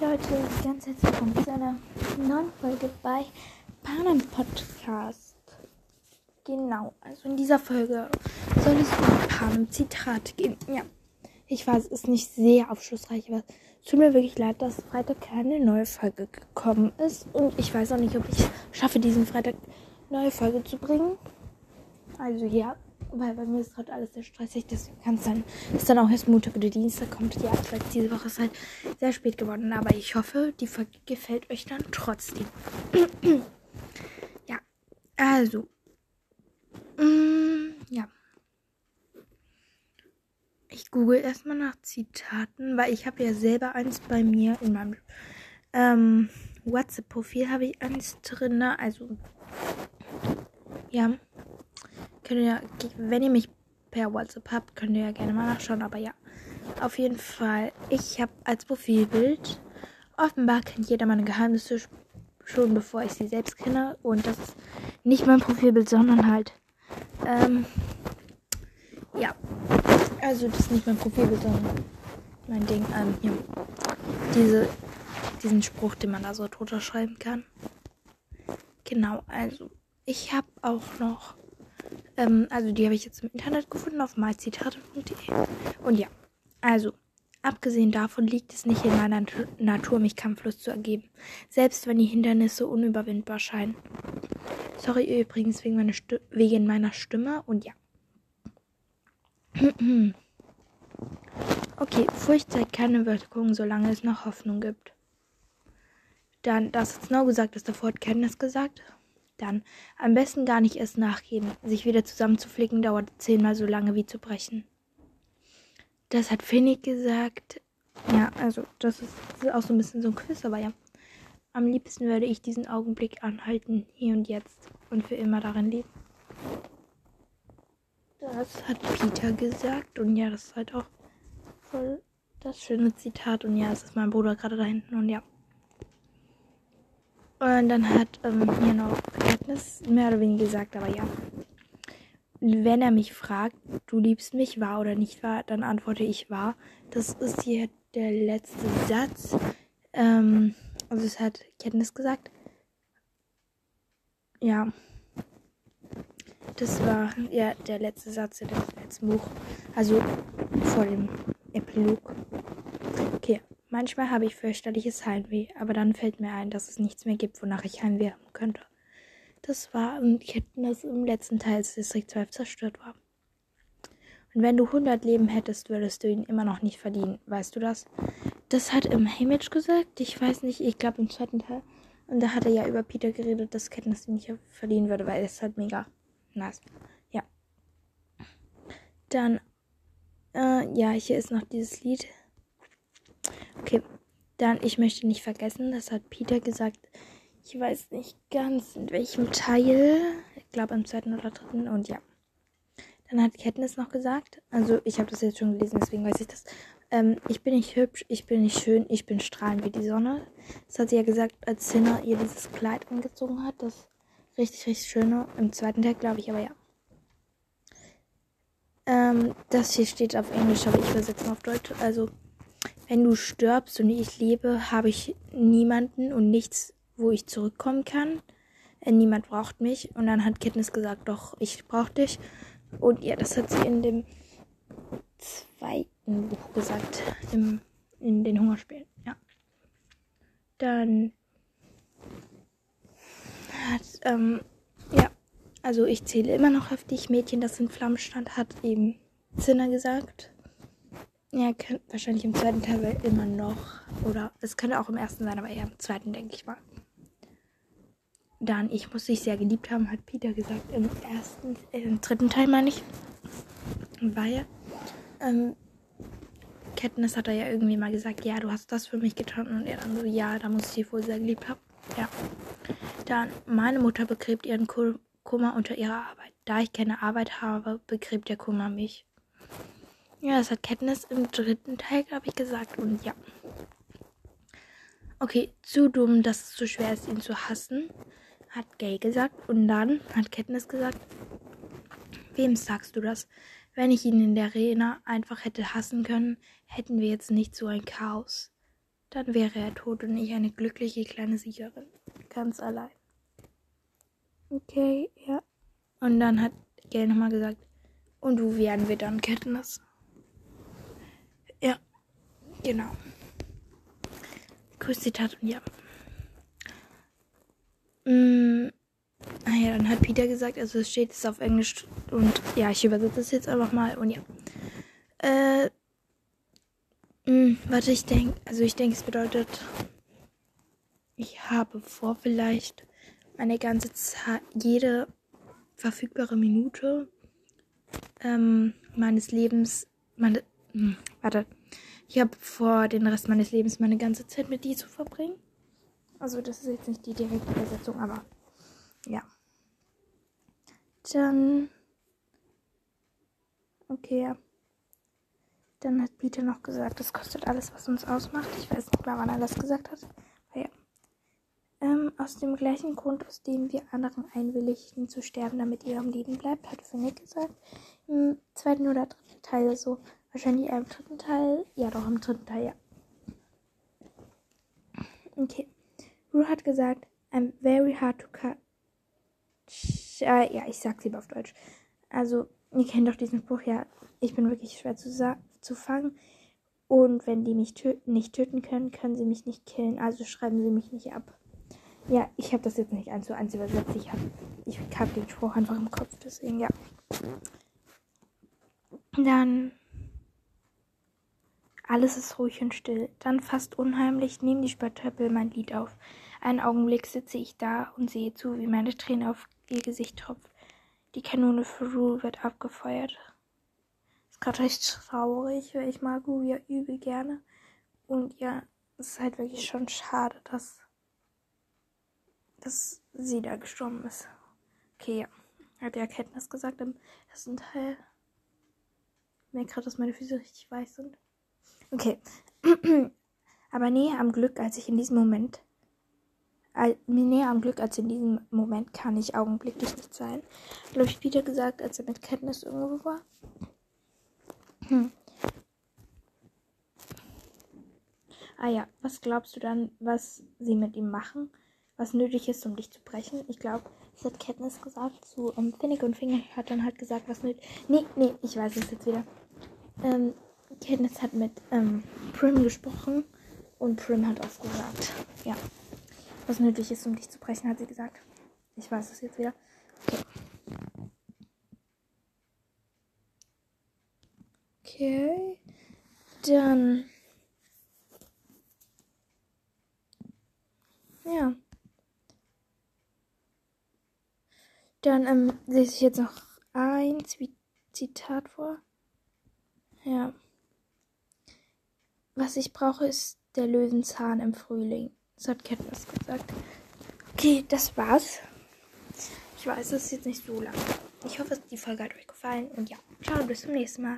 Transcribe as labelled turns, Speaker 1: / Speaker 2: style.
Speaker 1: Leute, ganz herzlich willkommen zu einer neuen Folge bei Panem Podcast. Genau, also in dieser Folge soll es um Panem Zitat gehen. Ja, ich weiß, es ist nicht sehr aufschlussreich, aber es tut mir wirklich leid, dass Freitag keine neue Folge gekommen ist. Und ich weiß auch nicht, ob ich schaffe, diesen Freitag neue Folge zu bringen. Also ja, weil bei mir ist gerade alles sehr stressig. Deswegen kann es sein, dass dann auch erst Montag oder Dienstag kommt. Ja, vielleicht diese Woche ist halt sehr spät geworden. Aber ich hoffe, die Folge gefällt euch dann trotzdem. ja, also. Mm, ja. Ich google erstmal nach Zitaten, weil ich habe ja selber eins bei mir in meinem ähm, WhatsApp-Profil habe ich eins drin. Also, ja könnt ihr, wenn ihr mich per WhatsApp habt, könnt ihr ja gerne mal nachschauen. Aber ja, auf jeden Fall, ich habe als Profilbild, offenbar kennt jeder meine Geheimnisse schon bevor ich sie selbst kenne. Und das ist nicht mein Profilbild, sondern halt, ähm, ja, also das ist nicht mein Profilbild, sondern mein Ding, ähm, hier, diese, diesen Spruch, den man da so drunter schreiben kann. Genau, also ich habe auch noch ähm, also die habe ich jetzt im Internet gefunden auf myzitate.de. Und ja, also abgesehen davon liegt es nicht in meiner Natur, mich kampflos zu ergeben, selbst wenn die Hindernisse unüberwindbar scheinen. Sorry übrigens wegen meiner, wegen meiner Stimme und ja. okay, Furcht zeigt keine Wirkung, solange es noch Hoffnung gibt. Dann, das hat Snow gesagt, das davor hat Kenntnis gesagt. Dann am besten gar nicht erst nachgeben. Sich wieder zusammenzuflicken dauert zehnmal so lange wie zu brechen. Das hat Finnick gesagt. Ja, also das ist, das ist auch so ein bisschen so ein Quiz, aber ja. Am liebsten würde ich diesen Augenblick anhalten, hier und jetzt und für immer darin leben. Das hat Peter gesagt und ja, das ist halt auch voll das schöne Zitat und ja, es ist mein Bruder gerade da hinten und ja. Und dann hat ähm, hier noch Katniss mehr oder weniger gesagt, aber ja. Wenn er mich fragt, du liebst mich, wahr oder nicht wahr, dann antworte ich wahr. Das ist hier der letzte Satz. Ähm, also es hat Katniss gesagt. Ja. Das war ja der letzte Satz in dem letzten Buch. Also vor dem Epilog. Manchmal habe ich fürchterliches Heimweh, aber dann fällt mir ein, dass es nichts mehr gibt, wonach ich Heimweh haben könnte. Das war im Kenntnis im letzten Teil, als Distrikt 12 zerstört war. Und wenn du 100 Leben hättest, würdest du ihn immer noch nicht verdienen. Weißt du das? Das hat im Hamish gesagt. Ich weiß nicht, ich glaube im zweiten Teil. Und da hat er ja über Peter geredet, dass Katniss ihn nicht verdienen würde, weil er ist halt mega nice. Ja. Dann, äh, ja, hier ist noch dieses Lied. Okay, dann, ich möchte nicht vergessen, das hat Peter gesagt. Ich weiß nicht ganz in welchem Teil. Ich glaube im zweiten oder dritten. Und ja. Dann hat Katniss noch gesagt, also ich habe das jetzt schon gelesen, deswegen weiß ich das. Ähm, ich bin nicht hübsch, ich bin nicht schön, ich bin strahlend wie die Sonne. Das hat sie ja gesagt, als Sinner ihr dieses Kleid angezogen hat. Das richtig, richtig schöne. Im zweiten Teil, glaube ich, aber ja. Ähm, das hier steht auf Englisch, aber ich übersetze mal auf Deutsch. Also, wenn du stirbst und ich lebe, habe ich niemanden und nichts, wo ich zurückkommen kann. Äh, niemand braucht mich. Und dann hat Katniss gesagt, doch, ich brauche dich. Und ja, das hat sie in dem zweiten Buch gesagt. Im, in den Hungerspielen. Ja. Dann hat, ähm, ja, also ich zähle immer noch heftig Mädchen, das in Flammenstand hat, eben Zinner gesagt. Ja, wahrscheinlich im zweiten Teil immer noch. Oder es könnte auch im ersten sein, aber eher im zweiten, denke ich mal. Dann, ich muss dich sehr geliebt haben, hat Peter gesagt. Im ersten, äh, im dritten Teil meine ich. Weil, ähm, Katniss hat er ja irgendwie mal gesagt, ja, du hast das für mich getan. Und er dann so, ja, da muss ich dich wohl sehr geliebt haben. Ja. Dann, meine Mutter begräbt ihren Kummer unter ihrer Arbeit. Da ich keine Arbeit habe, begräbt der Kummer mich. Ja, das hat Katniss im dritten Teil, glaube ich, gesagt. Und ja. Okay, zu dumm, dass es so schwer ist, ihn zu hassen, hat Gay gesagt. Und dann hat Katniss gesagt, wem sagst du das? Wenn ich ihn in der Arena einfach hätte hassen können, hätten wir jetzt nicht so ein Chaos. dann wäre er tot und ich eine glückliche kleine Siegerin. Ganz allein. Okay, ja. Und dann hat Gail nochmal gesagt, und wo werden wir dann Katniss? Genau. Kurszitat und ja. Mm, ah ja, dann hat Peter gesagt, also es steht jetzt auf Englisch und ja, ich übersetze es jetzt einfach mal und ja. Äh, mh, mm, warte, ich denke, also ich denke, es bedeutet, ich habe vor, vielleicht meine ganze Zeit, jede verfügbare Minute ähm, meines Lebens, meine, mh, hm, warte, ich habe vor, den Rest meines Lebens meine ganze Zeit mit dir zu verbringen. Also das ist jetzt nicht die direkte Übersetzung, aber ja. Dann. Okay, ja. Dann hat Peter noch gesagt, das kostet alles, was uns ausmacht. Ich weiß nicht mehr, wann er das gesagt hat. Aber ja. Ähm, aus dem gleichen Grund, aus dem wir anderen einwilligten zu sterben, damit ihr am Leben bleibt, hat Finnick gesagt. Im zweiten oder dritten Teil so. Wahrscheinlich im dritten Teil. Ja, doch, im dritten Teil, ja. Okay. Rue hat gesagt, I'm very hard to cut. Äh, ja, ich sag's lieber auf Deutsch. Also, ihr kennt doch diesen Spruch, ja. Ich bin wirklich schwer zu, zu fangen. Und wenn die mich tö nicht töten können, können sie mich nicht killen. Also schreiben sie mich nicht ab. Ja, ich habe das jetzt nicht eins zu eins übersetzt. Ich habe ich hab den Spruch einfach im Kopf, deswegen ja. Dann. Alles ist ruhig und still. Dann fast unheimlich nehmen die Spöttöppel mein Lied auf. Einen Augenblick sitze ich da und sehe zu, wie meine Träne auf ihr Gesicht tropft. Die Kanone für Rue wird abgefeuert. Ist gerade recht traurig, weil ich mag Rue ja übel gerne. Und ja, es ist halt wirklich schon schade, dass dass sie da gestorben ist. Okay, ja. Hat die Erkenntnis gesagt im ersten Teil. Ich merke gerade, dass meine Füße richtig weiß sind. Okay. Aber näher am Glück, als ich in diesem Moment. näher am Glück als in diesem Moment kann ich augenblicklich nicht sein. Habe ich wieder gesagt, als er mit Kenntnis irgendwo war. Hm. Ah ja, was glaubst du dann, was sie mit ihm machen? was nötig ist, um dich zu brechen. Ich glaube, das hat Katniss gesagt zu um, Finnick und Finger hat dann halt gesagt, was nötig. Nee, nee, ich weiß es jetzt wieder. Ähm, Katniss hat mit ähm, Prim gesprochen und Prim hat auch gesagt, ja, was nötig ist, um dich zu brechen, hat sie gesagt. Ich weiß es jetzt wieder. Okay. Okay. Dann. Ja. Dann ähm, lese ich jetzt noch ein Zitat vor. Ja. Was ich brauche, ist der Löwenzahn im Frühling. Das hat Katniss gesagt. Okay, das war's. Ich weiß, es ist jetzt nicht so lang. Ich hoffe, die Folge hat euch gefallen. Und ja, ciao, bis zum nächsten Mal.